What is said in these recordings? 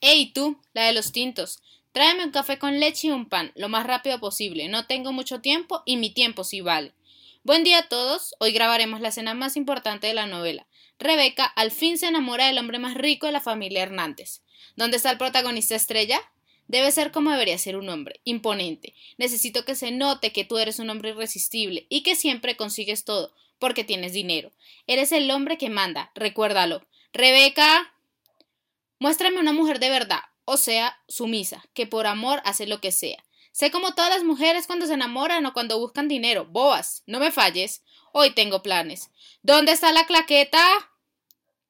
Ey, tú, la de los tintos. Tráeme un café con leche y un pan, lo más rápido posible. No tengo mucho tiempo y mi tiempo sí vale. Buen día a todos. Hoy grabaremos la escena más importante de la novela. Rebeca al fin se enamora del hombre más rico de la familia Hernández. ¿Dónde está el protagonista estrella? Debe ser como debería ser un hombre, imponente. Necesito que se note que tú eres un hombre irresistible y que siempre consigues todo, porque tienes dinero. Eres el hombre que manda, recuérdalo. Rebeca. Muéstrame una mujer de verdad, o sea, sumisa, que por amor hace lo que sea. Sé como todas las mujeres cuando se enamoran o cuando buscan dinero. Boas, no me falles. Hoy tengo planes. ¿Dónde está la claqueta?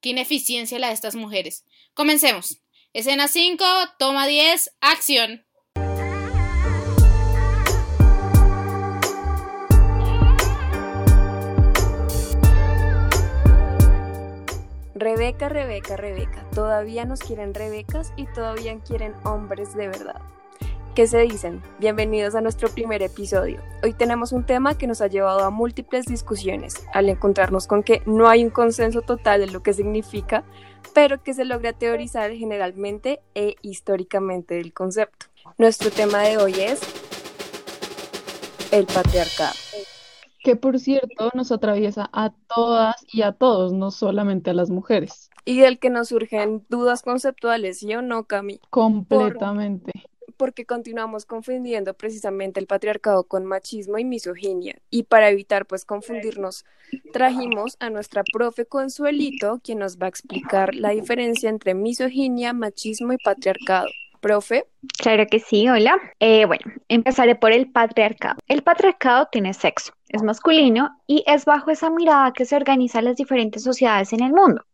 Qué ineficiencia la de estas mujeres. Comencemos. Escena 5, toma 10, acción. Rebeca, Rebeca, Rebeca. Todavía nos quieren Rebecas y todavía quieren hombres de verdad. ¿Qué se dicen? Bienvenidos a nuestro primer episodio. Hoy tenemos un tema que nos ha llevado a múltiples discusiones al encontrarnos con que no hay un consenso total de lo que significa, pero que se logra teorizar generalmente e históricamente el concepto. Nuestro tema de hoy es el patriarcado. Que por cierto nos atraviesa a todas y a todos, no solamente a las mujeres. Y del que nos surgen dudas conceptuales, ¿sí o no, Cami? Completamente porque continuamos confundiendo precisamente el patriarcado con machismo y misoginia. Y para evitar pues confundirnos, trajimos a nuestra profe Consuelito, quien nos va a explicar la diferencia entre misoginia, machismo y patriarcado. Profe. Claro que sí, hola. Eh, bueno, empezaré por el patriarcado. El patriarcado tiene sexo, es masculino y es bajo esa mirada que se organizan las diferentes sociedades en el mundo.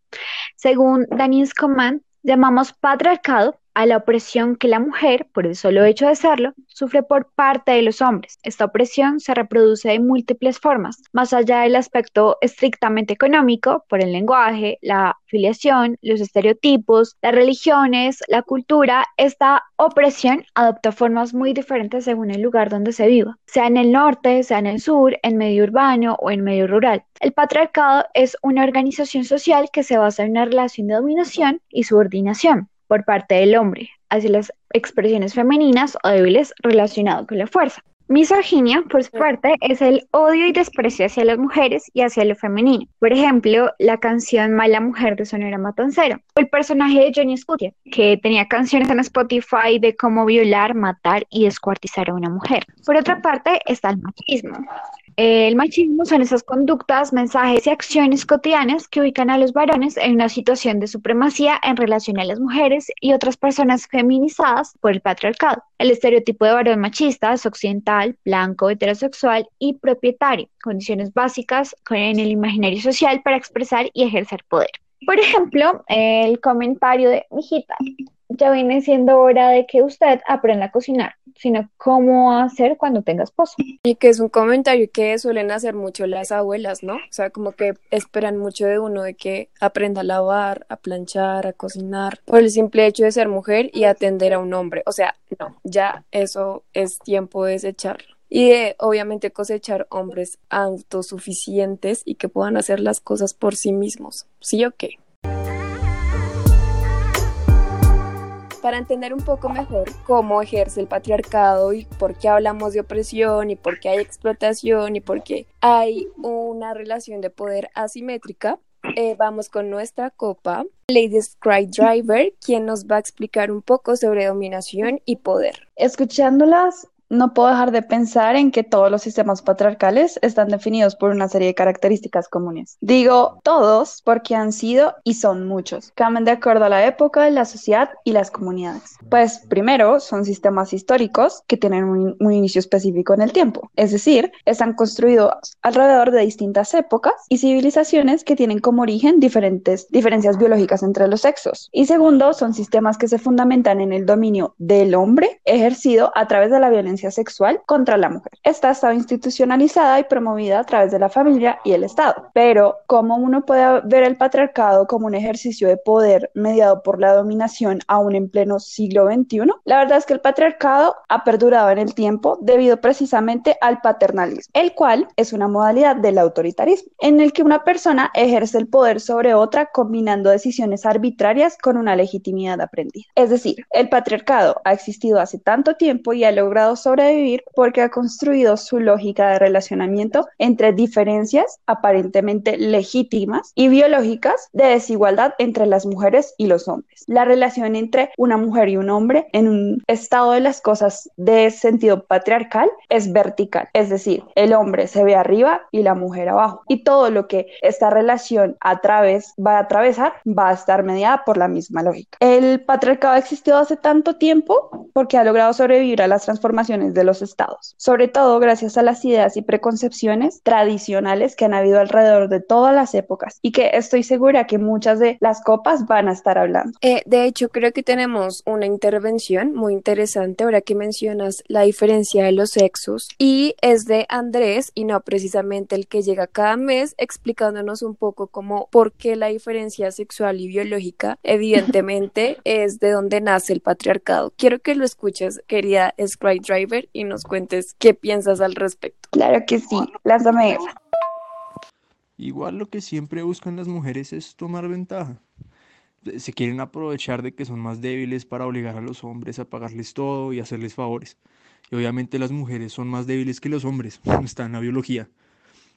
Según Daniel Coman, llamamos patriarcado a la opresión que la mujer, por el solo hecho de serlo, sufre por parte de los hombres. Esta opresión se reproduce de múltiples formas, más allá del aspecto estrictamente económico, por el lenguaje, la filiación, los estereotipos, las religiones, la cultura, esta opresión adopta formas muy diferentes según el lugar donde se viva, sea en el norte, sea en el sur, en medio urbano o en medio rural. El patriarcado es una organización social que se basa en una relación de dominación y subordinación por parte del hombre hacia las expresiones femeninas o débiles relacionadas con la fuerza. Misoginia, por su parte, es el odio y desprecio hacia las mujeres y hacia lo femenino. Por ejemplo, la canción Mala Mujer de Sonora Matancero. O el personaje de Johnny Scutia, que tenía canciones en Spotify de cómo violar, matar y descuartizar a una mujer. Por otra parte, está el machismo. El machismo son esas conductas, mensajes y acciones cotidianas que ubican a los varones en una situación de supremacía en relación a las mujeres y otras personas feminizadas por el patriarcado. El estereotipo de varón machista es occidental, blanco, heterosexual y propietario, condiciones básicas en el imaginario social para expresar y ejercer poder. Por ejemplo, el comentario de, hijita, ya viene siendo hora de que usted aprenda a cocinar, sino cómo hacer cuando tenga esposo. Y que es un comentario que suelen hacer mucho las abuelas, ¿no? O sea, como que esperan mucho de uno de que aprenda a lavar, a planchar, a cocinar, por el simple hecho de ser mujer y atender a un hombre. O sea, no, ya eso es tiempo de desecharlo. Y de, obviamente, cosechar hombres autosuficientes y que puedan hacer las cosas por sí mismos. ¿Sí o qué? Para entender un poco mejor cómo ejerce el patriarcado y por qué hablamos de opresión y por qué hay explotación y por qué hay una relación de poder asimétrica, eh, vamos con nuestra copa, Lady Driver, quien nos va a explicar un poco sobre dominación y poder. Escuchándolas, no puedo dejar de pensar en que todos los sistemas patriarcales están definidos por una serie de características comunes. Digo todos porque han sido y son muchos. Cambian de acuerdo a la época, la sociedad y las comunidades. Pues primero son sistemas históricos que tienen un, inicio específico en el tiempo. Es decir, están construidos alrededor de distintas épocas y civilizaciones que tienen como origen diferentes diferencias biológicas entre los sexos. Y segundo, son sistemas que se fundamentan en el dominio del hombre ejercido a través de la violencia violencia sexual contra la mujer. Esta estaba institucionalizada y promovida a través de la familia y el Estado. Pero, ¿cómo uno puede ver el patriarcado como un ejercicio de poder mediado por la dominación aún en pleno siglo XXI? La verdad es que el patriarcado ha perdurado en el tiempo debido precisamente al paternalismo, el cual es una modalidad del autoritarismo, en el que una persona ejerce el poder sobre otra combinando decisiones arbitrarias con una legitimidad aprendida. Es decir, el patriarcado ha existido hace tanto tiempo y ha logrado sobrevivir porque ha construido su lógica de relacionamiento entre diferencias aparentemente legítimas y biológicas de desigualdad entre las mujeres y los hombres. La relación entre una mujer y un hombre en un estado de las cosas de sentido patriarcal es vertical, es decir, el hombre se ve arriba y la mujer abajo y todo lo que esta relación a través va a atravesar va a estar mediada por la misma lógica. El patriarcado ha existido hace tanto tiempo porque ha logrado sobrevivir a las transformaciones de los estados, sobre todo gracias a las ideas y preconcepciones tradicionales que han habido alrededor de todas las épocas y que estoy segura que muchas de las copas van a estar hablando. Eh, de hecho, creo que tenemos una intervención muy interesante ahora que mencionas la diferencia de los sexos y es de Andrés y no precisamente el que llega cada mes explicándonos un poco como por qué la diferencia sexual y biológica evidentemente es de donde nace el patriarcado. Quiero que lo escuches, querida Driver, y nos cuentes qué piensas al respecto. Claro que sí, lánzame esa. Igual lo que siempre buscan las mujeres es tomar ventaja. Se quieren aprovechar de que son más débiles para obligar a los hombres a pagarles todo y hacerles favores. Y obviamente las mujeres son más débiles que los hombres, está en la biología.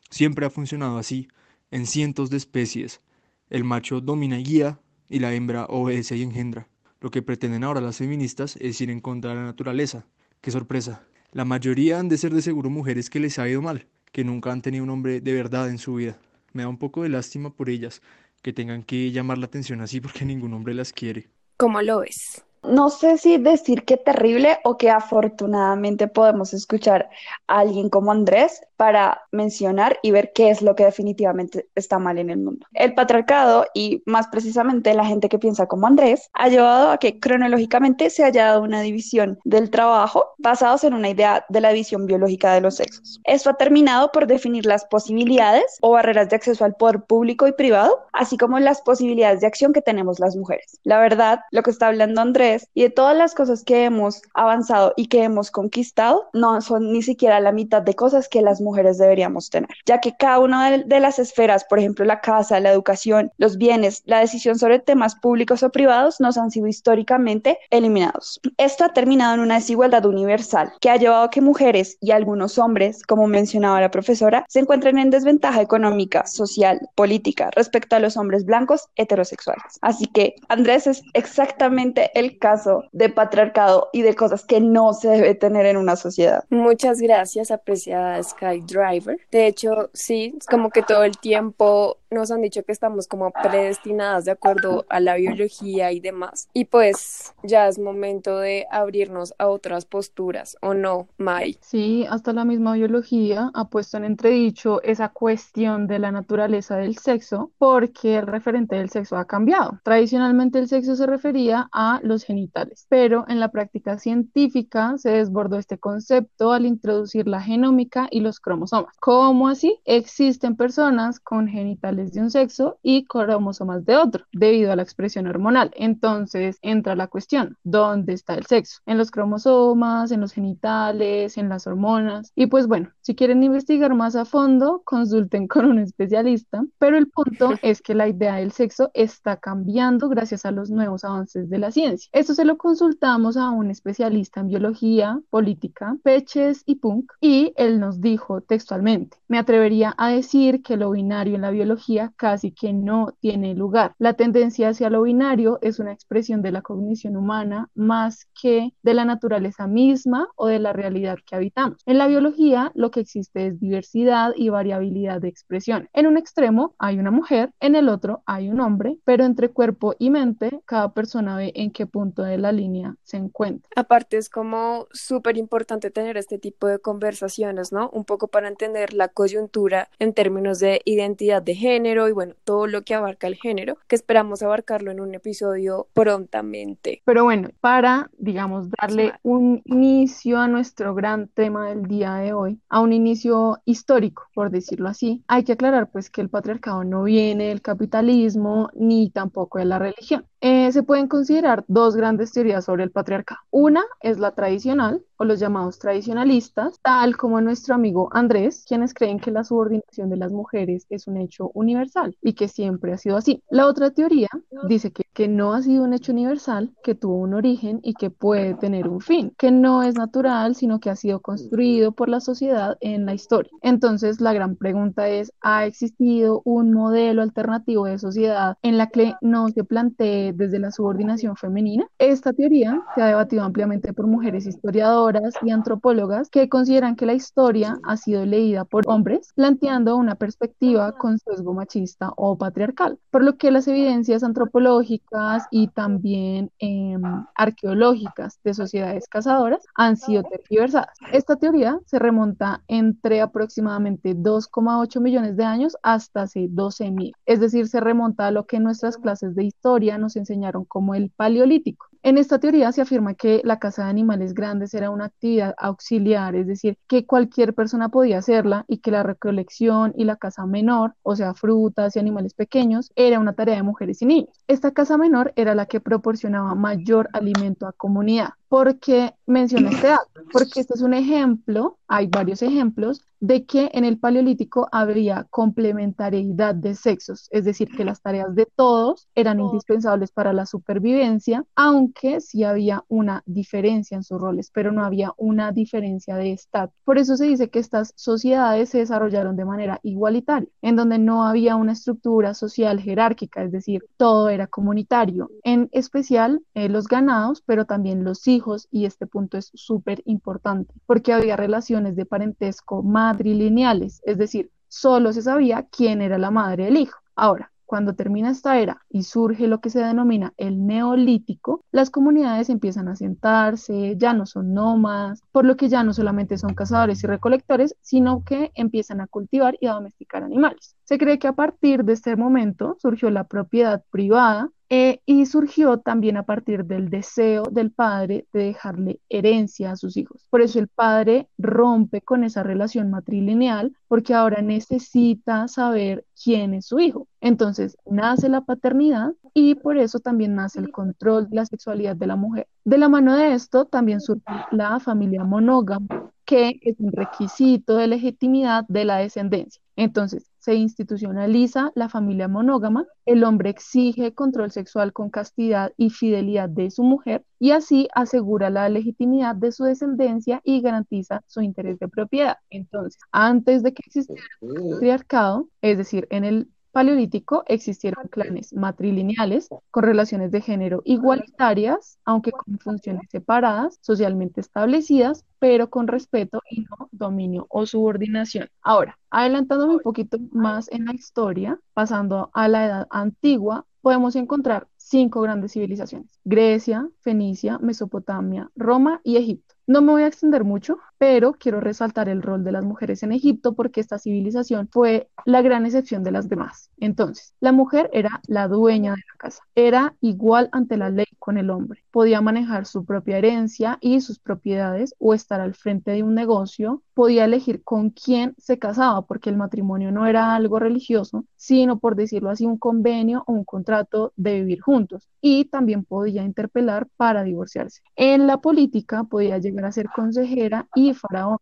Siempre ha funcionado así, en cientos de especies. El macho domina y guía, y la hembra obedece y engendra. Lo que pretenden ahora las feministas es ir en contra de la naturaleza. ¡Qué sorpresa! La mayoría han de ser de seguro mujeres que les ha ido mal, que nunca han tenido un hombre de verdad en su vida. Me da un poco de lástima por ellas, que tengan que llamar la atención así porque ningún hombre las quiere. ¿Cómo lo ves? No sé si decir que terrible o que afortunadamente podemos escuchar a alguien como Andrés para mencionar y ver qué es lo que definitivamente está mal en el mundo. El patriarcado y más precisamente la gente que piensa como Andrés ha llevado a que cronológicamente se haya dado una división del trabajo basados en una idea de la división biológica de los sexos. Esto ha terminado por definir las posibilidades o barreras de acceso al poder público y privado, así como las posibilidades de acción que tenemos las mujeres. La verdad, lo que está hablando Andrés y de todas las cosas que hemos avanzado y que hemos conquistado, no son ni siquiera la mitad de cosas que las mujeres deberíamos tener, ya que cada una de, las esferas, por ejemplo, la casa, la educación, los bienes, la decisión sobre temas públicos o privados, nos han sido históricamente eliminados. Esto ha terminado en una desigualdad universal que ha llevado a que mujeres y algunos hombres, como mencionaba la profesora, se encuentren en desventaja económica, social, política respecto a los hombres blancos heterosexuales. Así que Andrés es exactamente el caso de patriarcado y de cosas que no se debe tener en una sociedad. Muchas gracias, apreciada Sky Driver. De hecho, sí, es como que todo el tiempo nos han dicho que estamos como predestinadas de acuerdo a la biología y demás. Y pues ya es momento de abrirnos a otras posturas, ¿o no, Mai? Sí, hasta la misma biología ha puesto en entredicho esa cuestión de la naturaleza del sexo porque el referente del sexo ha cambiado. Tradicionalmente el sexo se refería a los genitales, pero en la práctica científica se desbordó este concepto al introducir la genómica y los cromosomas. ¿Cómo así? Existen personas con genitales de un sexo y cromosomas de otro, debido a la expresión hormonal. Entonces entra la cuestión, ¿dónde está el sexo? En los cromosomas, en los genitales, en las hormonas. Y pues bueno, si quieren investigar más a fondo, consulten con un especialista, pero el punto es que la idea del sexo está cambiando gracias a los nuevos avances de la ciencia. Esto se lo consultamos a un especialista en biología, política, Peches y Punk, y él nos dijo textualmente, me atrevería a decir que lo binario en la biología casi que no tiene lugar. La tendencia hacia lo binario es una expresión de la cognición humana más que de la naturaleza misma o de la realidad que habitamos. En la biología, lo que existe es diversidad y variabilidad de expresión. En un extremo hay una mujer, en el otro hay un hombre, pero entre cuerpo y mente, cada persona ve en qué punto de la línea se encuentra. Aparte es como súper importante tener este tipo de conversaciones, ¿no? Un poco para entender la coyuntura en términos de identidad de género y bueno, todo lo que abarca el género, que esperamos abarcarlo en un episodio prontamente. Pero bueno, para, digamos, darle un inicio a nuestro gran tema del día de hoy, a un inicio histórico, por decirlo así, hay que aclarar pues que el patriarcado no viene del capitalismo ni tampoco de la religión. Eh, se pueden considerar dos grandes teorías sobre el patriarcado. Una es la tradicional, o los llamados tradicionalistas, tal como nuestro amigo Andrés, quienes creen que la subordinación de las mujeres es un hecho universal y que siempre ha sido así. La otra teoría dice que, no ha sido un hecho universal, que tuvo un origen y que puede tener un fin, que no es natural, sino que ha sido construido por la sociedad en la historia. Entonces, la gran pregunta es, ¿ha existido un modelo alternativo de sociedad en la que no se plantee desde la subordinación femenina. Esta teoría se ha debatido ampliamente por mujeres historiadoras y antropólogas que consideran que la historia ha sido leída por hombres, planteando una perspectiva con sesgo machista o patriarcal, por lo que las evidencias antropológicas y también em, arqueológicas de sociedades cazadoras han sido tergiversadas. Esta teoría se remonta entre aproximadamente 2,8 millones de años hasta hace 12.000, es decir, se remonta a lo que nuestras clases de historia nos enseñaron como el paleolítico. En esta teoría se afirma que la caza de animales grandes era una actividad auxiliar, es decir, que cualquier persona podía hacerla y que la recolección y la caza menor, o sea, frutas y animales pequeños, era una tarea de mujeres y niños. Esta caza menor era la que proporcionaba mayor alimento a comunidad. ¿Por qué menciono este dato? Porque este es un ejemplo, hay varios ejemplos, de que en el Paleolítico habría complementariedad de sexos, es decir, que las tareas de todos eran indispensables para la supervivencia, aunque sí había una diferencia en sus roles, pero no había una diferencia de estatus. Por eso se dice que estas sociedades se desarrollaron de manera igualitaria, en donde no había una estructura social jerárquica, es decir, todo era comunitario, en especial eh, los ganados, pero también los hijos, y este punto es súper importante, porque había relaciones de parentesco matrilineales, es decir, solo se sabía quién era la madre del hijo. Ahora, cuando termina esta era y surge lo que se denomina el neolítico, las comunidades empiezan a sentarse, ya no son nómadas, por lo que ya no solamente son cazadores y recolectores, sino que empiezan a cultivar y a domesticar animales. Se cree que a partir de este momento surgió la propiedad privada eh, y surgió también a partir del deseo del padre de dejarle herencia a sus hijos. Por eso el padre rompe con esa relación matrilineal porque ahora necesita saber quién es su hijo. Entonces nace la paternidad y por eso también nace el control de la sexualidad de la mujer. De la mano de esto también surge la familia monógama, que es un requisito de legitimidad de la descendencia. Entonces, se institucionaliza la familia monógama, el hombre exige control sexual con castidad y fidelidad de su mujer y así asegura la legitimidad de su descendencia y garantiza su interés de propiedad. Entonces, antes de que existiera el patriarcado, es decir, en el Paleolítico existieron clanes matrilineales con relaciones de género igualitarias, aunque con funciones separadas, socialmente establecidas, pero con respeto y no dominio o subordinación. Ahora, adelantándome un poquito más en la historia, pasando a la edad antigua, podemos encontrar cinco grandes civilizaciones, Grecia, Fenicia, Mesopotamia, Roma y Egipto. No me voy a extender mucho, pero quiero resaltar el rol de las mujeres en Egipto porque esta civilización fue la gran excepción de las demás. Entonces, la mujer era la dueña de la casa, era igual ante la ley con el hombre, podía manejar su propia herencia y sus propiedades o estar al frente de un negocio, podía elegir con quién se casaba porque el matrimonio no era algo religioso, sino por decirlo así un convenio o un contrato de vivir juntos y también podía interpelar para divorciarse. En la política podía llegar a ser consejera y faraona.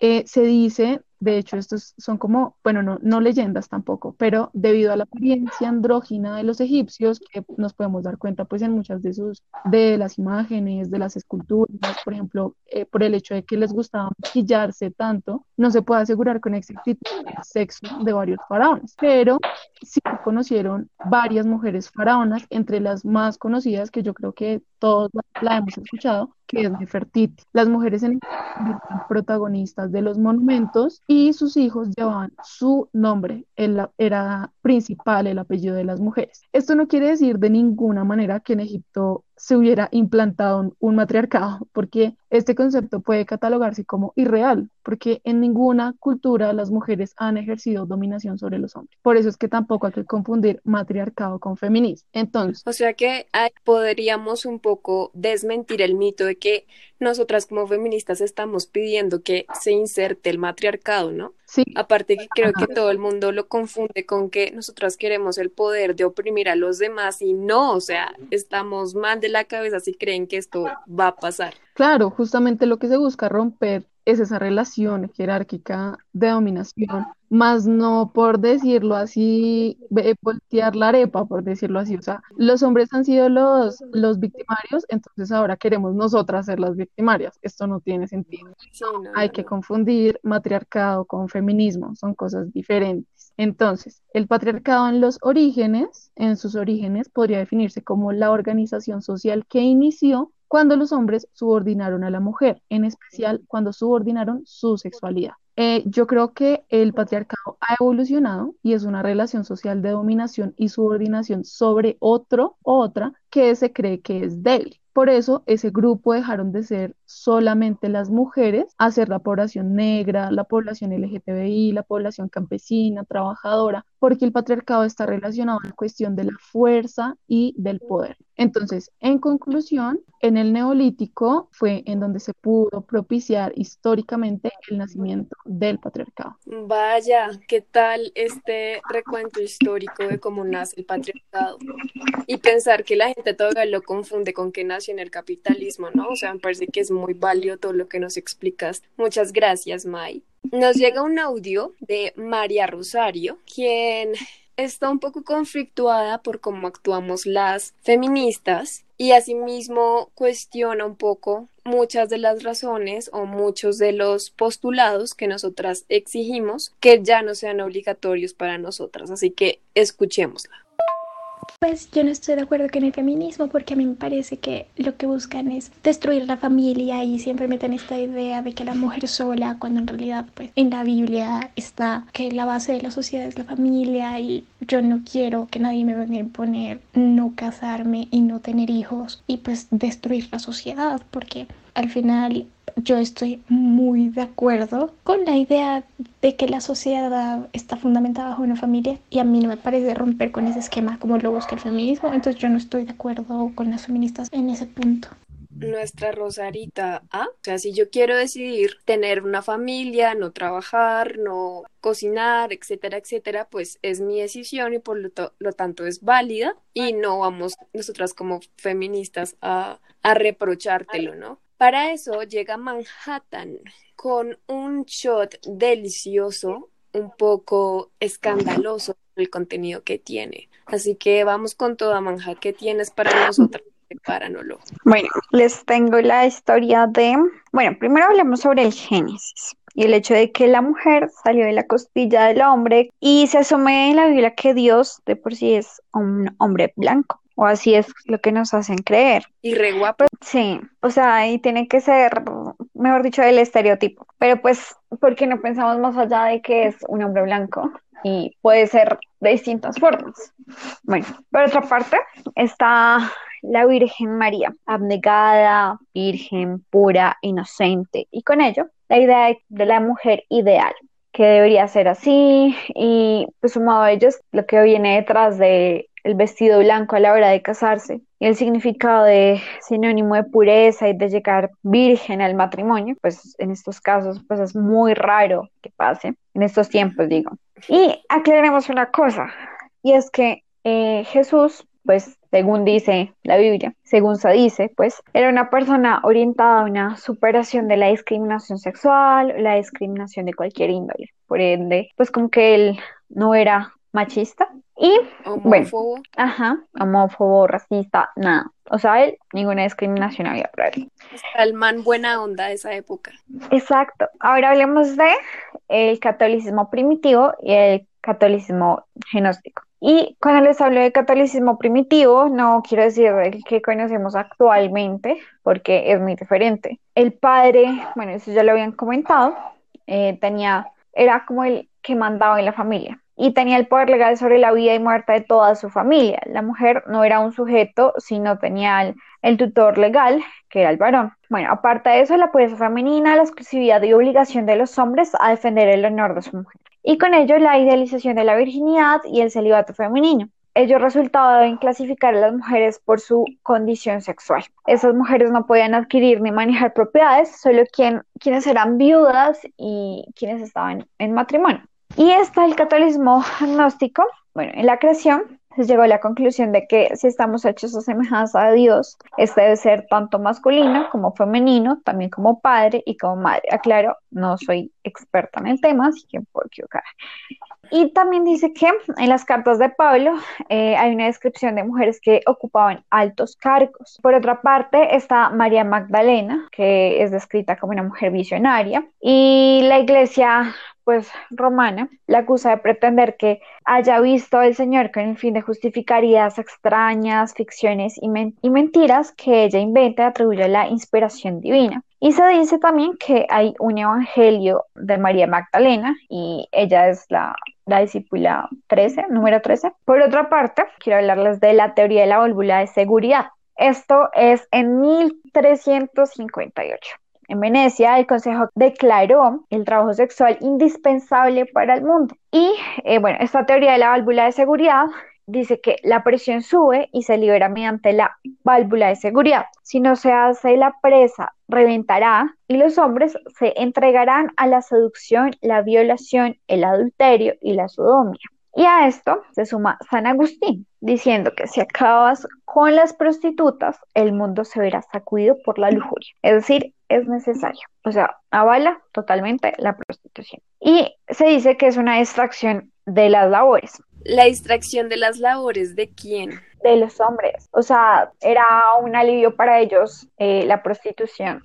Eh, se dice de hecho, estos son como, bueno, no, no leyendas tampoco, pero debido a la apariencia andrógina de los egipcios, que nos podemos dar cuenta pues en muchas de sus, de las imágenes, de las esculturas, por ejemplo, eh, por el hecho de que les gustaba maquillarse tanto, no se puede asegurar con exactitud el sexo de varios faraones, pero sí conocieron varias mujeres faraonas, entre las más conocidas que yo creo que todos la, hemos escuchado, que es Nefertiti. Las mujeres en protagonistas de los monumentos y sus hijos llevaban su nombre, el- era principal el apellido de las mujeres. Esto no quiere decir de ninguna manera que en Egipto se hubiera implantado un, matriarcado, porque este concepto puede catalogarse como irreal, porque en ninguna cultura las mujeres han ejercido dominación sobre los hombres. Por eso es que tampoco hay que confundir matriarcado con feminismo. Entonces, O sea que podríamos un poco desmentir el mito de que nosotras como feministas estamos pidiendo que se inserte el matriarcado, ¿no? Sí, Aparte que creo que todo el mundo lo confunde con que nosotras queremos el poder de oprimir a los demás y no, o sea, estamos mal de la cabeza si creen que esto va a pasar. Claro, justamente lo que se busca romper es esa relación jerárquica de dominación, más no por decirlo así, voltear la arepa, por decirlo así. O sea, los hombres han sido los, los victimarios, entonces ahora queremos nosotras ser las victimarias. Esto no tiene sentido. Sí, no, Hay no, que confundir matriarcado con feminismo, son cosas diferentes. Entonces, el patriarcado en los orígenes, en sus orígenes, podría definirse como la organización social que inició cuando los hombres subordinaron a la mujer, en especial cuando subordinaron su sexualidad. Eh, yo creo que el patriarcado ha evolucionado y es una relación social de dominación y subordinación sobre otro o otra que se cree que es débil. Por eso ese grupo dejaron de ser solamente las mujeres a ser la población negra, la población LGTBI, la población campesina, trabajadora, porque el patriarcado está relacionado a la cuestión de la fuerza y del poder. Entonces, en conclusión, en el neolítico fue en donde se pudo propiciar históricamente el nacimiento del patriarcado. Vaya, ¿qué tal este recuento histórico de cómo nace el patriarcado? Y pensar que la gente todavía lo confunde con que nació en el capitalismo, ¿no? O sea, me parece que es muy válido todo lo que nos explicas. Muchas gracias, Mai. Nos llega un audio de María Rosario, quien está un poco conflictuada por cómo actuamos las feministas y asimismo cuestiona un poco muchas de las razones o muchos de los postulados que nosotras exigimos que ya no sean obligatorios para nosotras. Así que escuchémosla. Pues yo no estoy de acuerdo con el feminismo porque a mí me parece que lo que buscan es destruir la familia y siempre meten esta idea de que la mujer sola, cuando en realidad pues en la Biblia está que la base de la sociedad es la familia y yo no quiero que nadie me venga a imponer no casarme y no tener hijos y pues destruir la sociedad porque al final yo estoy muy de acuerdo con la idea de que la sociedad está fundamentada bajo una familia y a mí no me parece romper con ese esquema como lo busca el feminismo, entonces yo no estoy de acuerdo con las feministas en ese punto. Nuestra Rosarita A, o sea, si yo quiero decidir tener una familia, no trabajar, no cocinar, etcétera, etcétera, pues es mi decisión y por lo, lo tanto es válida y no vamos nosotras como feministas a, a reprochártelo, ¿no? Para eso llega Manhattan con un shot delicioso, un poco escandaloso el contenido que tiene. Así que vamos con toda Manhattan. ¿Qué tienes para nosotras? Prepáranoslo. Bueno, les tengo la historia de, bueno, primero hablemos sobre el Génesis y el hecho de que la mujer salió de la costilla del hombre y se asume en la Biblia que Dios de por sí es un hombre blanco, o así es lo que nos hacen creer. Y re guapo. Sí, o sea, ahí tiene que ser, mejor dicho, el estereotipo. Pero pues, ¿por qué no pensamos más allá de que es un hombre blanco? Y puede ser de distintas formas. Bueno, por otra parte está la Virgen María, abnegada, virgen, pura, inocente, y con ello la idea de, la mujer ideal, que debería ser así, y pues sumado a ello es lo que viene detrás de el vestido blanco a la hora de casarse y el significado de sinónimo de pureza y de llegar virgen al matrimonio, pues en estos casos pues es muy raro que pase, en estos tiempos digo. Y aclaremos una cosa, y es que eh, Jesús, pues según dice la Biblia, según se dice, pues era una persona orientada a una superación de la discriminación sexual, la discriminación de cualquier índole. Por ende, pues como que él no era machista y bueno, Homófobo. ajá, homófobo, racista, nada. O sea, él, ninguna discriminación había para él. Está el man buena onda de esa época. Exacto. Ahora hablemos de el catolicismo primitivo y el catolicismo gnóstico. Y cuando les hablo de catolicismo primitivo, no quiero decir el que conocemos actualmente, porque es muy diferente. El padre, bueno, eso ya lo habían comentado, eh, tenía, era como el que mandaba en la familia y tenía el poder legal sobre la vida y muerte de toda su familia. La mujer no era un sujeto, sino tenía el, tutor legal, que era el varón. Bueno, aparte de eso, la pureza femenina, la exclusividad y obligación de los hombres a defender el honor de su mujer. Y con ello la idealización de la virginidad y el celibato femenino. Ello resultaba en clasificar a las mujeres por su condición sexual. Esas mujeres no podían adquirir ni manejar propiedades, solo quien, quienes eran viudas y quienes estaban en matrimonio. Y está el catolicismo agnóstico. Bueno, en la creación se llegó a la conclusión de que si estamos hechos a semejanza a Dios, este debe ser tanto masculino como femenino, también como padre y como madre. Aclaro, no soy experta en el tema, así que puedo equivocar. Y también dice que en las cartas de Pablo eh, hay una descripción de mujeres que ocupaban altos cargos. Por otra parte está María Magdalena, que es descrita como una mujer visionaria. Y la iglesia pues romana la acusa de pretender que haya visto al Señor con el fin de justificar ideas extrañas, ficciones y, y mentiras que ella inventa y atribuye a la inspiración divina. Y se dice también que hay un evangelio de María Magdalena y ella es la, la discípula 13, número 13. Por otra parte, quiero hablarles de la teoría de la válvula de seguridad. Esto es en 1358. En Venecia, el Consejo declaró el trabajo sexual indispensable para el mundo. Y eh, bueno, esta teoría de la válvula de seguridad dice que la presión sube y se libera mediante la válvula de seguridad. Si no se hace la presa, reventará y los hombres se entregarán a la seducción, la violación, el adulterio y la sodomía. Y a esto se suma San Agustín, diciendo que si acabas con las prostitutas, el mundo se verá sacudido por la lujuria. Es decir, es necesario. O sea, avala totalmente la prostitución. Y se dice que es una distracción de las labores. ¿La distracción de las labores de quién? De los hombres. O sea, era un alivio para ellos eh, la prostitución.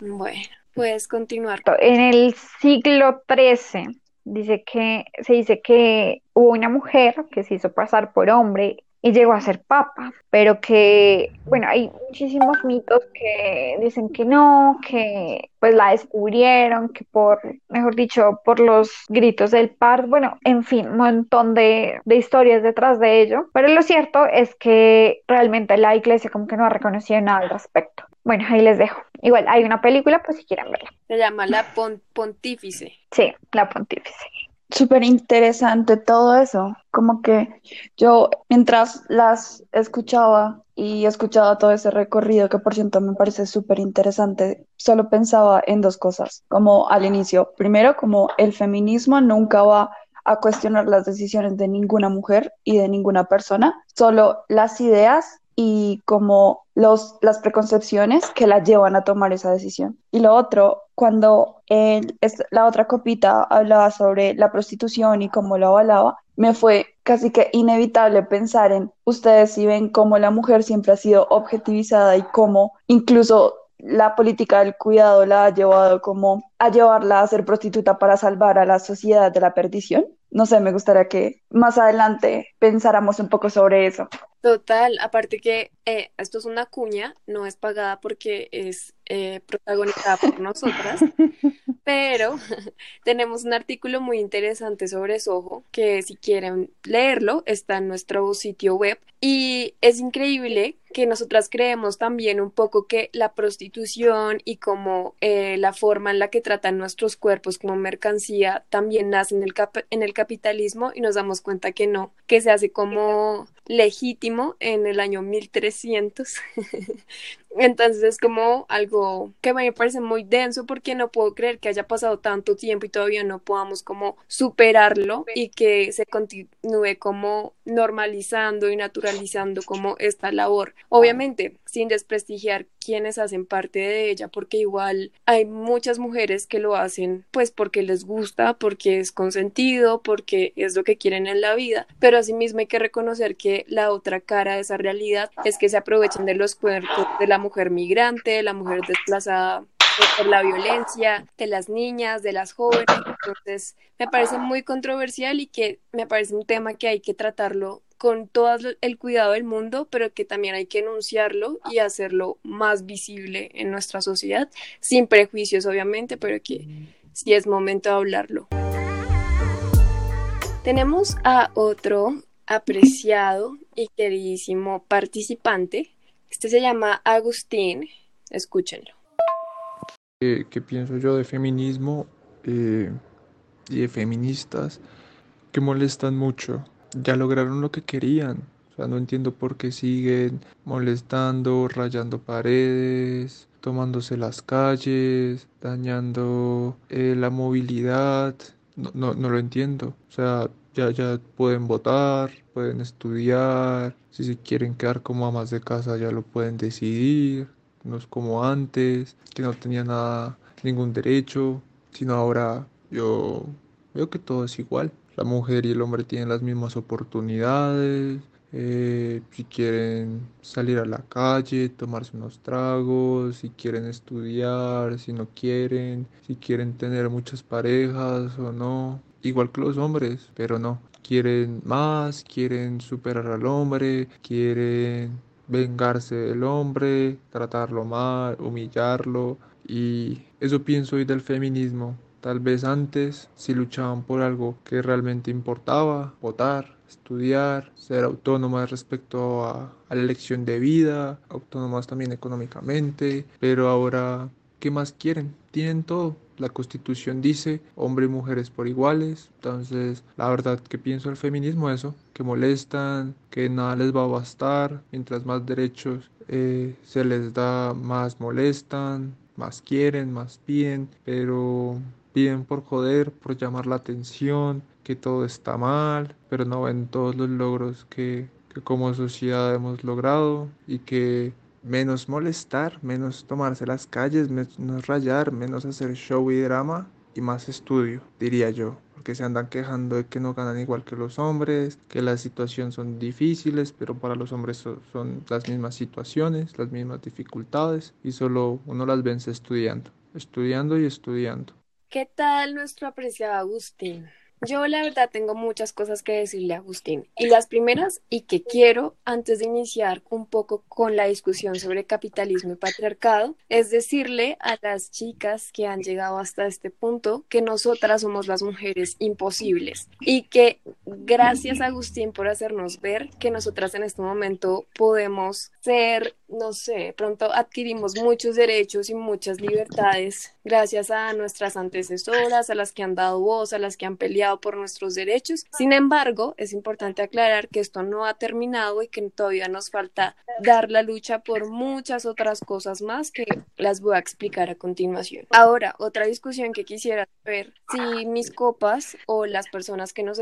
Bueno, puedes continuar. En el siglo XIII dice que se dice que hubo una mujer que se hizo pasar por hombre y llegó a ser papa, pero que, bueno, hay muchísimos mitos que dicen que no, que pues la descubrieron, que por, mejor dicho, por los gritos del par, bueno, en fin, un montón de, de historias detrás de ello, pero lo cierto es que realmente la iglesia como que no ha reconocido nada al respecto. Bueno, ahí les dejo. Igual, hay una película, pues si quieren verla. Se llama La Pontífice. Sí, La Pontífice. Súper interesante todo eso. Como que yo, mientras las escuchaba y escuchaba todo ese recorrido, que por cierto me parece súper interesante, solo pensaba en dos cosas. Como al inicio, primero, como el feminismo nunca va a cuestionar las decisiones de ninguna mujer y de ninguna persona, solo las ideas y como los, las preconcepciones que la llevan a tomar esa decisión. Y lo otro, cuando la otra copita hablaba sobre la prostitución y cómo lo avalaba, me fue casi que inevitable pensar en ustedes si ven cómo la mujer siempre ha sido objetivizada y cómo incluso la política del cuidado la ha llevado como a llevarla a ser prostituta para salvar a la sociedad de la perdición. No sé, me gustaría que más adelante pensáramos un poco sobre eso. Total, aparte que eh, esto es una cuña, no es pagada porque es eh, protagonizada por nosotras, pero tenemos un artículo muy interesante sobre Soho que si quieren leerlo está en nuestro sitio web y es increíble que nosotras creemos también un poco que la prostitución y como eh, la forma en la que tratan nuestros cuerpos como mercancía también nace en el, en el capitalismo y nos damos cuenta que no, que se hace como legítimo en el año 1300. Entonces es como algo que me parece muy denso porque no puedo creer que haya pasado tanto tiempo y todavía no podamos como superarlo y que se continúe como normalizando y naturalizando como esta labor. Obviamente, sin desprestigiar quienes hacen parte de ella, porque igual hay muchas mujeres que lo hacen pues porque les gusta, porque es consentido, porque es lo que quieren en la vida, pero asimismo hay que reconocer que la otra cara de esa realidad es que se aprovechan de los cuerpos de la mujer migrante, de la mujer desplazada por la violencia, de las niñas, de las jóvenes, Entonces, me parece muy controversial y que me parece un tema que hay que tratarlo con todo el cuidado del mundo, pero que también hay que enunciarlo y hacerlo más visible en nuestra sociedad, sin prejuicios obviamente, pero que sí es momento de hablarlo. Tenemos a otro apreciado y queridísimo participante. Este se llama Agustín. Escúchenlo. ¿Qué, pienso yo de feminismo eh, y de feministas que molestan mucho? Ya lograron lo que querían. O sea, no entiendo por qué siguen molestando, rayando paredes, tomándose las calles, dañando eh, la movilidad no, no, no lo entiendo. O sea, ya, ya pueden votar, pueden estudiar, si se quieren quedar como amas de casa ya lo pueden decidir, no es como antes, que no tenía nada, ningún derecho, sino ahora yo veo que todo es igual. La mujer y el hombre tienen las mismas oportunidades, eh, si quieren salir a la calle, tomarse unos tragos, si quieren estudiar, si no quieren, si quieren tener muchas parejas o no, igual que los hombres, pero no, quieren más, quieren superar al hombre, quieren vengarse del hombre, tratarlo mal, humillarlo y eso pienso hoy del feminismo. Tal vez antes, si luchaban por algo que realmente importaba, votar, estudiar, ser autónomas respecto a, la elección de vida, autónomas también económicamente, pero ahora, ¿qué más quieren? Tienen todo. La constitución dice hombre y mujeres por iguales. Entonces, la verdad que pienso el feminismo eso, que molestan, que nada les va a bastar, mientras más derechos eh, se les da, más molestan, más quieren, más piden, pero piden por joder, por llamar la atención, que todo está mal, pero no ven todos los logros que, como sociedad hemos logrado y que menos molestar, menos tomarse las calles, menos rayar, menos hacer show y drama y más estudio, diría yo, porque se andan quejando de que no ganan igual que los hombres, que las situaciones son difíciles, pero para los hombres son, las mismas situaciones, las mismas dificultades y solo uno las vence estudiando, estudiando y estudiando. ¿Qué tal nuestro apreciado Agustín? Yo la verdad tengo muchas cosas que decirle a Agustín. Y las primeras, y que quiero antes de iniciar un poco con la discusión sobre capitalismo y patriarcado, es decirle a las chicas que han llegado hasta este punto que nosotras somos las mujeres imposibles y que gracias a Agustín por hacernos ver que nosotras en este momento podemos ser, no sé, pronto adquirimos muchos derechos y muchas libertades gracias a nuestras antecesoras, a las que han dado voz, a las que han peleado por nuestros derechos. Sin embargo, es importante aclarar que esto no ha terminado y que todavía nos falta dar la lucha por muchas otras cosas más que las voy a explicar a continuación. Ahora, otra discusión que quisiera ver, si mis copas o las personas que nos,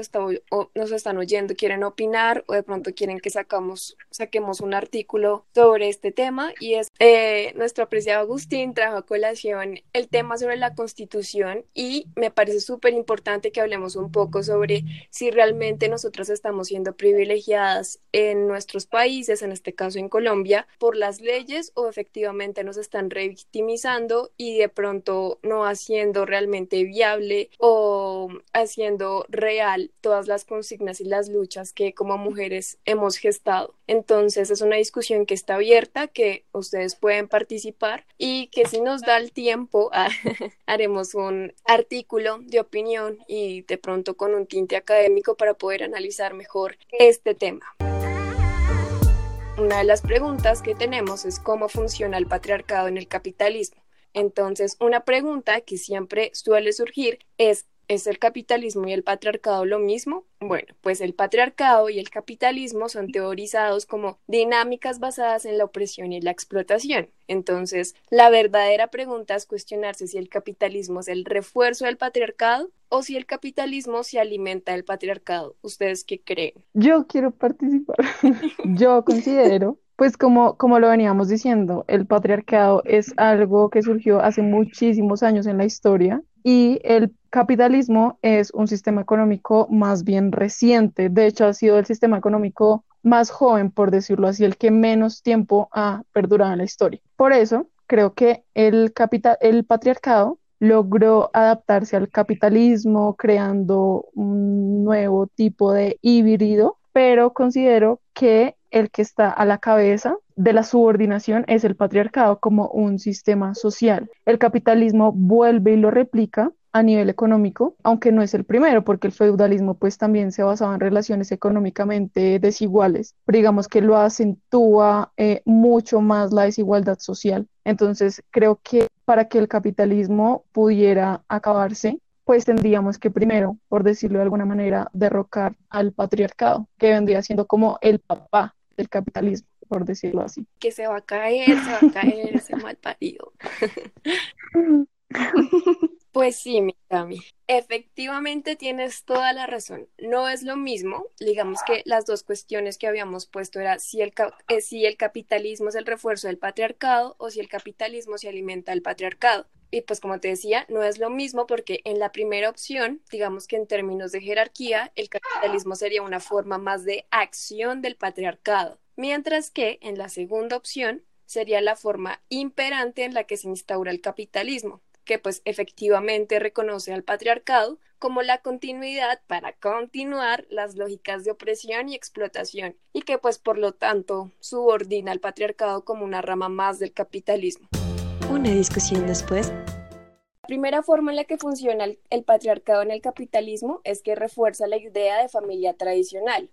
nos están oyendo quieren opinar o de pronto quieren que sacamos, saquemos un artículo sobre este tema y es eh, nuestro apreciado Agustín trajo a colación el tema sobre la constitución y me parece súper importante que hablemos un poco sobre si realmente nosotras estamos siendo privilegiadas en nuestros países, en este caso en Colombia, por las leyes o efectivamente nos están revictimizando y de pronto no haciendo realmente viable o haciendo real todas las consignas y las luchas que como mujeres hemos gestado. Entonces es una discusión que está abierta, que ustedes pueden participar y que si nos da el tiempo haremos un artículo de opinión y de pronto con un tinte académico para poder analizar mejor este tema. Una de las preguntas que tenemos es cómo funciona el patriarcado en el capitalismo. Entonces, una pregunta que siempre suele surgir es ¿Es el capitalismo y el patriarcado lo mismo? Bueno, pues el patriarcado y el capitalismo son teorizados como dinámicas basadas en la opresión y la explotación. Entonces, la verdadera pregunta es cuestionarse si el capitalismo es el refuerzo del patriarcado o si el capitalismo se alimenta del patriarcado. ¿Ustedes qué creen? Yo quiero participar. Yo considero pues como, como lo veníamos diciendo, el patriarcado es algo que surgió hace muchísimos años en la historia y el capitalismo es un sistema económico más bien reciente. De hecho, ha sido el sistema económico más joven, por decirlo así, el que menos tiempo ha perdurado en la historia. Por eso, creo que el, el patriarcado logró adaptarse al capitalismo creando un nuevo tipo de híbrido, pero considero que el que está a la cabeza de la subordinación es el patriarcado como un sistema social. El capitalismo vuelve y lo replica a nivel económico, aunque no es el primero, porque el feudalismo pues también se basaba en relaciones económicamente desiguales, pero digamos que lo acentúa eh, mucho más la desigualdad social. Entonces creo que para que el capitalismo pudiera acabarse, pues tendríamos que primero, por decirlo de alguna manera, derrocar al patriarcado, que vendría siendo como el papá del capitalismo, por decirlo así. Que se va a caer, se va a caer ese mal parido. Pues sí, mi Tami. Efectivamente tienes toda la razón. No es lo mismo, digamos que las dos cuestiones que habíamos puesto era si el, eh, si el capitalismo es el refuerzo del patriarcado o si el capitalismo se alimenta del patriarcado. Y pues como te decía, no es lo mismo porque en la primera opción, digamos que en términos de jerarquía, el capitalismo sería una forma más de acción del patriarcado, mientras que en la segunda opción sería la forma imperante en la que se instaura el capitalismo que pues efectivamente reconoce al patriarcado como la continuidad para continuar las lógicas de opresión y explotación y que pues por lo tanto subordina al patriarcado como una rama más del capitalismo. Una discusión después. La primera forma en la que funciona el, patriarcado en el capitalismo es que refuerza la idea de familia tradicional,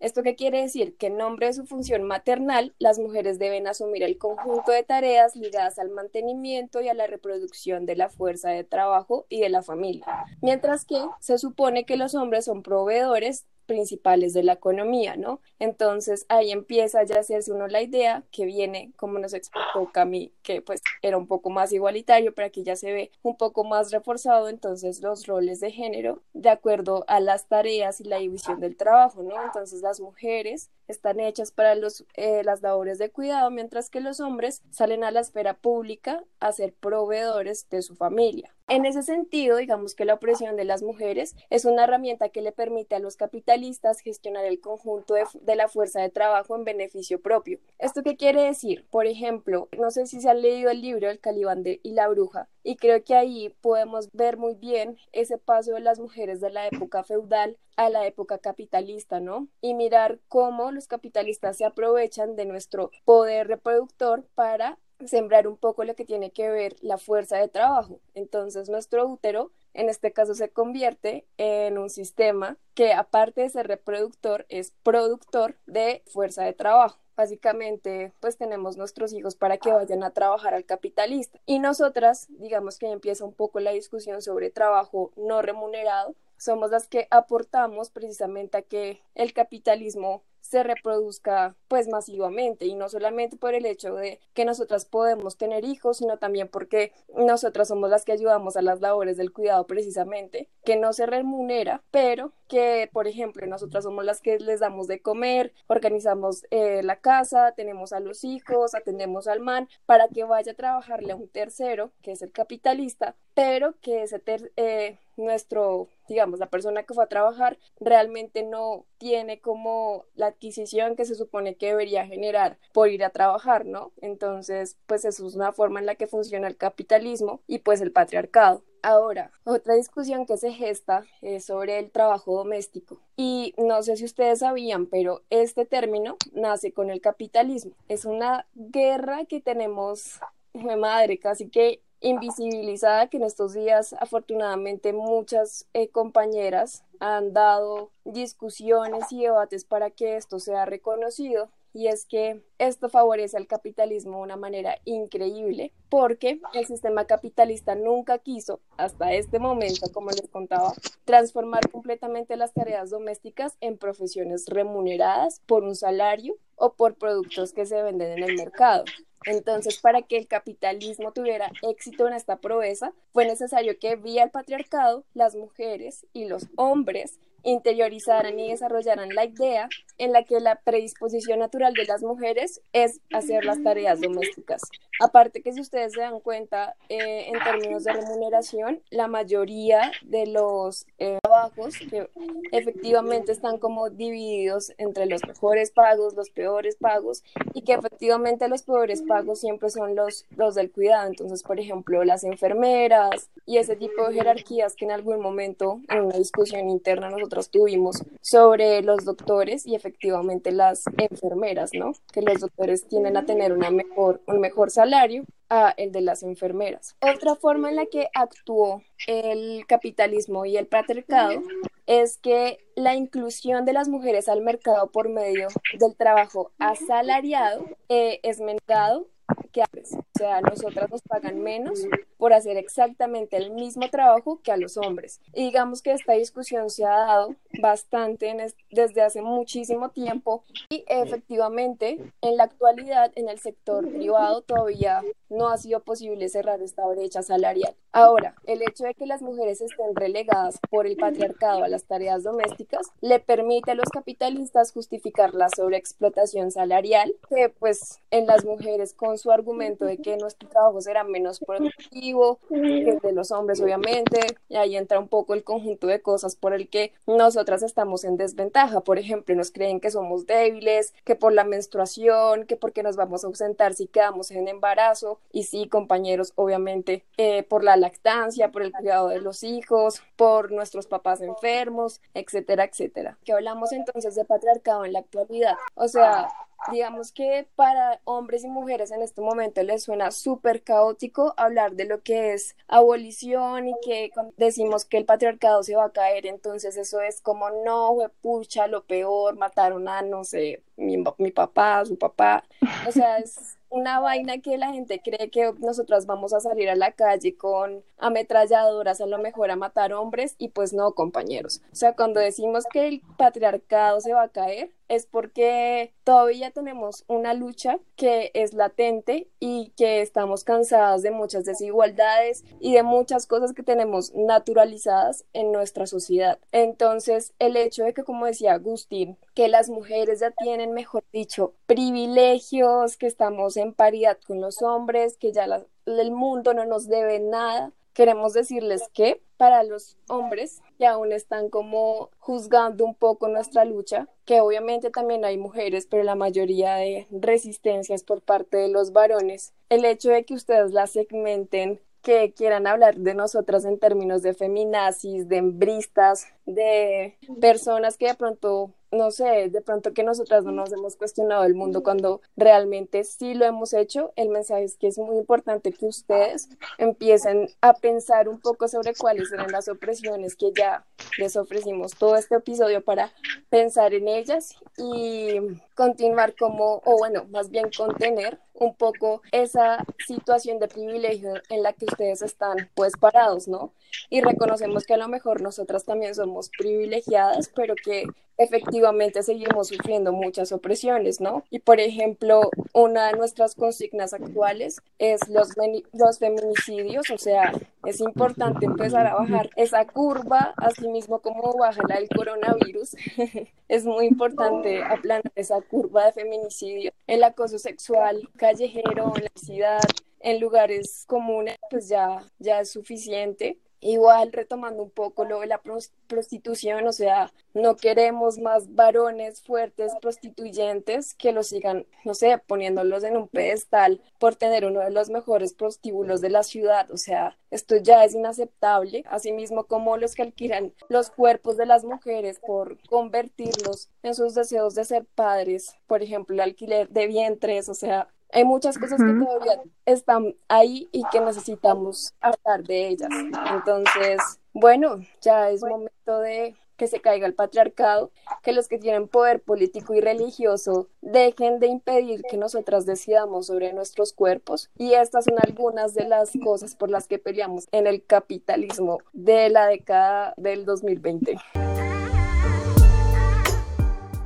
¿Esto qué quiere decir? Que en nombre de su función maternal, las mujeres deben asumir el conjunto de tareas ligadas al mantenimiento y a la reproducción de la fuerza de trabajo y de la familia, mientras que se supone que los hombres son proveedores principales de la economía, ¿no? Entonces ahí empieza ya a hacerse uno la idea que viene, como nos explicó Cami, que pues era un poco más igualitario, pero aquí ya se ve un poco más reforzado entonces los roles de género de acuerdo a las tareas y la división del trabajo, ¿no? Entonces las mujeres están hechas para los, eh, las labores de cuidado, mientras que los hombres salen a la esfera pública a ser proveedores de su familia. En ese sentido, digamos que la opresión de las mujeres es una herramienta que le permite a los capitalistas gestionar el conjunto de, de la fuerza de trabajo en beneficio propio. ¿Esto qué quiere decir? Por ejemplo, no sé si se han leído el libro El Calibán y la Bruja, y creo que ahí podemos ver muy bien ese paso de las mujeres de la época feudal a la época capitalista, ¿no? Y mirar cómo los capitalistas se aprovechan de nuestro poder reproductor para sembrar un poco lo que tiene que ver la fuerza de trabajo. Entonces nuestro útero en este caso se convierte en un sistema que aparte de ser reproductor es productor de fuerza de trabajo. Básicamente, pues tenemos nuestros hijos para que vayan a trabajar al capitalista. Y nosotras, digamos que empieza un poco la discusión sobre trabajo no remunerado, somos las que aportamos precisamente a que el capitalismo se reproduzca pues masivamente y no solamente por el hecho de que nosotras podemos tener hijos, sino también porque nosotras somos las que ayudamos a las labores del cuidado precisamente, que no se remunera, pero que por ejemplo nosotras somos las que les damos de comer, organizamos eh, la casa, tenemos a los hijos, atendemos al man para que vaya a trabajarle a un tercero, que es el capitalista, pero que ese ter eh, nuestro, digamos, la persona que fue a trabajar realmente no tiene como la adquisición que se supone que debería generar por ir a trabajar, ¿no? Entonces, pues eso es una forma en la que funciona el capitalismo y pues el patriarcado. Ahora, otra discusión que se gesta es sobre el trabajo doméstico. Y no sé si ustedes sabían, pero este término nace con el capitalismo. Es una guerra que tenemos, madre, casi que invisibilizada que en estos días afortunadamente muchas eh, compañeras han dado discusiones y debates para que esto sea reconocido y es que esto favorece al capitalismo de una manera increíble porque el sistema capitalista nunca quiso, hasta este momento, como les contaba, transformar completamente las tareas domésticas en profesiones remuneradas por un salario o por productos que se venden en el mercado. Entonces, para que el capitalismo tuviera éxito en esta proeza, fue necesario que vía el patriarcado las mujeres y los hombres interiorizaran y desarrollaran la idea en la que la predisposición natural de las mujeres es hacer las tareas domésticas. Aparte que si ustedes se dan cuenta, eh, en términos de remuneración, la mayoría de los eh, trabajos que efectivamente están como divididos entre los mejores pagos, los peores pagos, y que efectivamente los peores pagos siempre son los, los del cuidado. Entonces, por ejemplo, las enfermeras y ese tipo de jerarquías que en algún momento en una discusión interna nosotros tuvimos sobre los doctores y efectivamente las enfermeras, ¿no? Que los doctores tienden a tener una mejor, un mejor salario a el de las enfermeras. Otra forma en la que actuó el capitalismo y el patriarcado es que la inclusión de las mujeres al mercado por medio del trabajo asalariado eh, es mendigado que O sea, a nosotras nos pagan menos por hacer exactamente el mismo trabajo que a los hombres. Y digamos que esta discusión se ha dado bastante desde hace muchísimo tiempo y efectivamente en la actualidad en el sector privado todavía no ha sido posible cerrar esta brecha salarial. Ahora, el hecho de que las mujeres estén relegadas por el patriarcado a las tareas domésticas le permite a los capitalistas justificar la sobreexplotación salarial que pues en las mujeres con su argumento de que nuestro trabajo será menos productivo que el de los hombres, obviamente, y ahí entra un poco el conjunto de cosas por el que nosotras estamos en desventaja. Por ejemplo, nos creen que somos débiles, que por la menstruación, que porque nos vamos a ausentar si quedamos en embarazo, y sí, compañeros, obviamente, eh, por la lactancia, por el cuidado de los hijos, por nuestros papás enfermos, etcétera, etcétera. Que hablamos entonces de patriarcado en la actualidad. O sea, digamos que para hombres y mujeres en este momento les suena súper caótico hablar de lo que es abolición y que decimos que el patriarcado se va a caer, entonces eso es como no, pucha, lo peor, mataron a, no sé, mi, mi papá, su papá, o sea, es una vaina que la gente cree que nosotras vamos a salir a la calle con ametralladoras a lo mejor a matar hombres y pues no, compañeros. O sea, cuando decimos que el patriarcado se va a caer, es porque todavía tenemos una lucha que es latente y que estamos cansadas de muchas desigualdades y de muchas cosas que tenemos naturalizadas en nuestra sociedad. Entonces, el hecho de que, como decía Agustín, que las mujeres ya tienen, mejor dicho, privilegios, que estamos en paridad con los hombres, que ya el mundo no nos debe nada, queremos decirles que para los hombres que aún están como juzgando un poco nuestra lucha, que obviamente también hay mujeres, pero la mayoría de resistencias por parte de los varones, el hecho de que ustedes la segmenten que quieran hablar de nosotras en términos de feminazis, de embristas, de personas que de pronto no sé, de pronto que nosotras no nos hemos cuestionado el mundo cuando realmente sí lo hemos hecho. El mensaje es que es muy importante que ustedes empiecen a pensar un poco sobre cuáles eran las opresiones que ya les ofrecimos todo este episodio para pensar en ellas y continuar como, o bueno, más bien contener un poco esa situación de privilegio en la que ustedes están pues parados, ¿no? Y reconocemos que a lo mejor nosotras también somos privilegiadas, pero que efectivamente seguimos sufriendo muchas opresiones, ¿no? Y por ejemplo, una de nuestras consignas actuales es los, feminicidios, o sea, es importante empezar a bajar esa curva, así mismo como baja la del coronavirus. es muy importante aplanar esa curva de feminicidio. El acoso sexual callejero, en la ciudad, en lugares comunes, pues ya, ya es suficiente. Igual retomando un poco lo de la prostitución, o sea, no queremos más varones fuertes prostituyentes que los sigan, no sé, poniéndolos en un pedestal por tener uno de los mejores prostíbulos de la ciudad, o sea, esto ya es inaceptable, asimismo como los que alquilan los cuerpos de las mujeres por convertirlos en sus deseos de ser padres, por ejemplo, el alquiler de vientres, o sea, hay muchas cosas que todavía están ahí y que necesitamos hablar de ellas. Entonces, bueno, ya es momento de que se caiga el patriarcado, que los que tienen poder político y religioso dejen de impedir que nosotras decidamos sobre nuestros cuerpos. Y estas son algunas de las cosas por las que peleamos en el capitalismo de la década del 2020.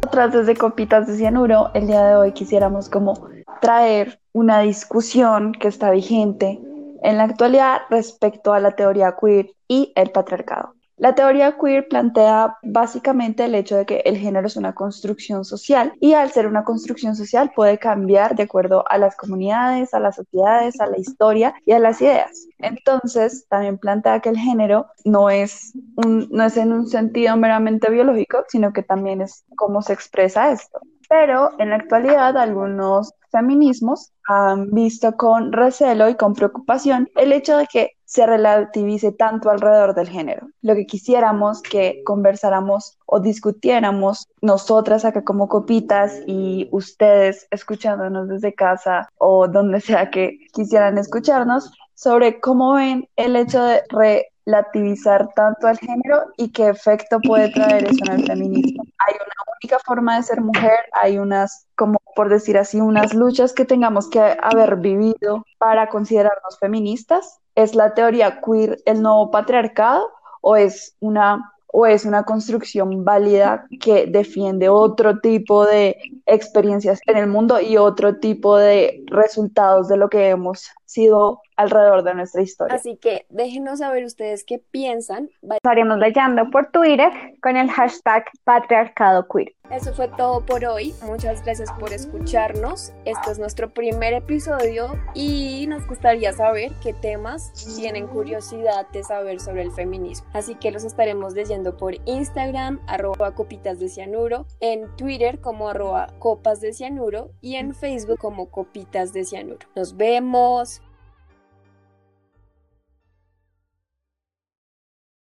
Otras desde Copitas de Cianuro, el día de hoy quisiéramos como traer una discusión que está vigente en la actualidad respecto a la teoría queer y el patriarcado. La teoría queer plantea básicamente el hecho de que el género es una construcción social y al ser una construcción social puede cambiar de acuerdo a las comunidades, a las sociedades, a la historia y a las ideas. Entonces, también plantea que el género no es, un, no es en un sentido meramente biológico, sino que también es cómo se expresa esto. Pero en la actualidad algunos feminismos han visto con recelo y con preocupación el hecho de que se relativice tanto alrededor del género. Lo que quisiéramos que conversáramos o discutiéramos nosotras acá como copitas y ustedes escuchándonos desde casa o donde sea que quisieran escucharnos sobre cómo ven el hecho de relativizar tanto al género y qué efecto puede traer eso en el feminismo. Hay una única forma de ser mujer, hay unas, como por decir así, unas luchas que tengamos que haber vivido para considerarnos feministas. ¿Es la teoría queer el nuevo patriarcado o es una o es una construcción válida que defiende otro tipo de experiencias en el mundo y otro tipo de resultados de lo que hemos sido alrededor de nuestra historia. Así que déjenos saber ustedes qué piensan. Estaremos leyendo por Twitter con el hashtag patriarcado queer. Eso fue todo por hoy. Muchas gracias por escucharnos. Este es nuestro primer episodio y nos gustaría saber qué temas tienen curiosidad de saber sobre el feminismo. Así que los estaremos leyendo por Instagram, arroba copitas de cianuro, en Twitter como arroba copas de cianuro y en Facebook como copitas de cianuro. Nos vemos.